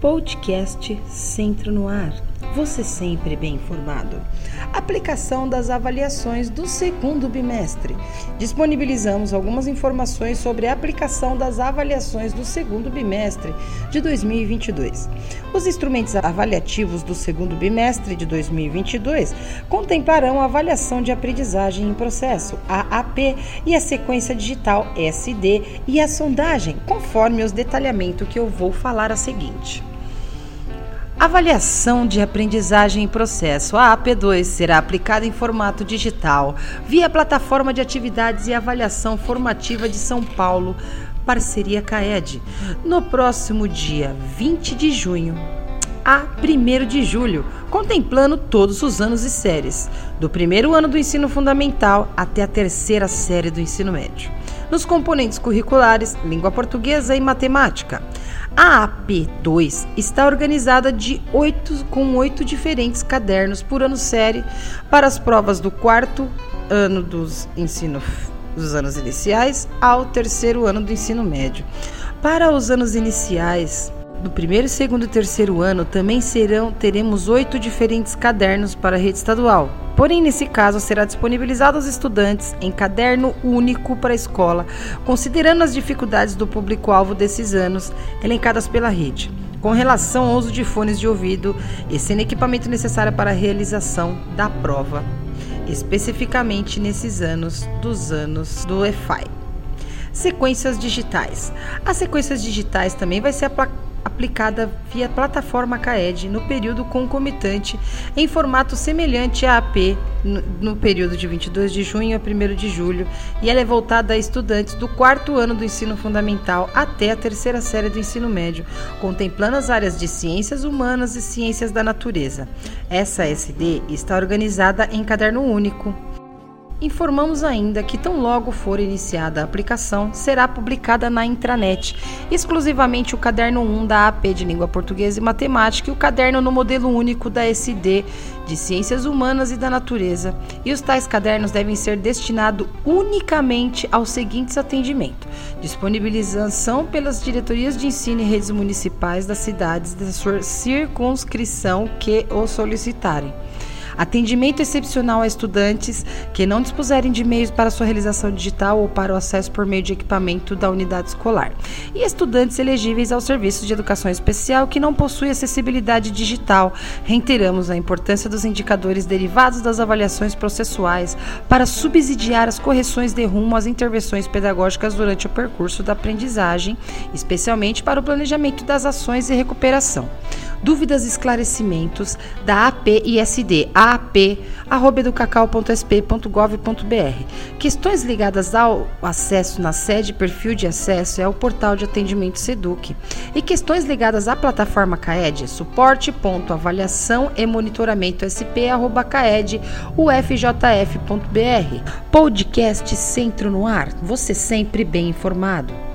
Podcast Centro no Ar. Você sempre bem informado. Aplicação das avaliações do segundo bimestre. Disponibilizamos algumas informações sobre a aplicação das avaliações do segundo bimestre de 2022. Os instrumentos avaliativos do segundo bimestre de 2022 contemplarão a avaliação de aprendizagem em processo, AAP, e a sequência digital SD e a sondagem, conforme os detalhamentos que eu vou falar a seguinte. Avaliação de aprendizagem em processo. A AP2 será aplicada em formato digital via plataforma de atividades e avaliação formativa de São Paulo, parceria CAED, no próximo dia 20 de junho a 1 de julho, contemplando todos os anos e séries, do primeiro ano do ensino fundamental até a terceira série do ensino médio. Nos componentes curriculares, língua portuguesa e matemática. A AP2 está organizada de oito, com oito diferentes cadernos por ano série para as provas do quarto ano dos ensino dos anos iniciais ao terceiro ano do ensino médio. Para os anos iniciais, do primeiro, segundo e terceiro ano também serão teremos oito diferentes cadernos para a rede estadual. Porém, nesse caso, será disponibilizado aos estudantes em caderno único para a escola, considerando as dificuldades do público-alvo desses anos, elencadas pela rede, com relação ao uso de fones de ouvido e sendo equipamento necessário para a realização da prova, especificamente nesses anos dos anos do EFI. Sequências digitais. As sequências digitais também vai ser aplicada via plataforma CAED no período concomitante em formato semelhante à AP no período de 22 de junho a 1 de julho e ela é voltada a estudantes do quarto ano do ensino fundamental até a terceira série do ensino médio, contemplando as áreas de ciências humanas e ciências da natureza. Essa SD está organizada em caderno único, Informamos ainda que, tão logo for iniciada a aplicação, será publicada na intranet. Exclusivamente o caderno 1 da AP de Língua Portuguesa e Matemática e o caderno no modelo único da SD de Ciências Humanas e da Natureza. E os tais cadernos devem ser destinados unicamente aos seguintes atendimentos: disponibilização pelas diretorias de ensino e redes municipais das cidades da sua circunscrição que o solicitarem Atendimento excepcional a estudantes que não dispuserem de meios para sua realização digital ou para o acesso por meio de equipamento da unidade escolar. E estudantes elegíveis ao serviço de educação especial que não possuem acessibilidade digital. Reiteramos a importância dos indicadores derivados das avaliações processuais para subsidiar as correções de rumo às intervenções pedagógicas durante o percurso da aprendizagem, especialmente para o planejamento das ações e recuperação dúvidas e esclarecimentos da APISD, aap.educacau.sp.gov.br. Questões ligadas ao acesso na sede perfil de acesso é o portal de atendimento Seduc. E questões ligadas à plataforma CAED, suporte.avaliação e monitoramento sp.caed, ufjf.br. Podcast Centro no Ar, você sempre bem informado.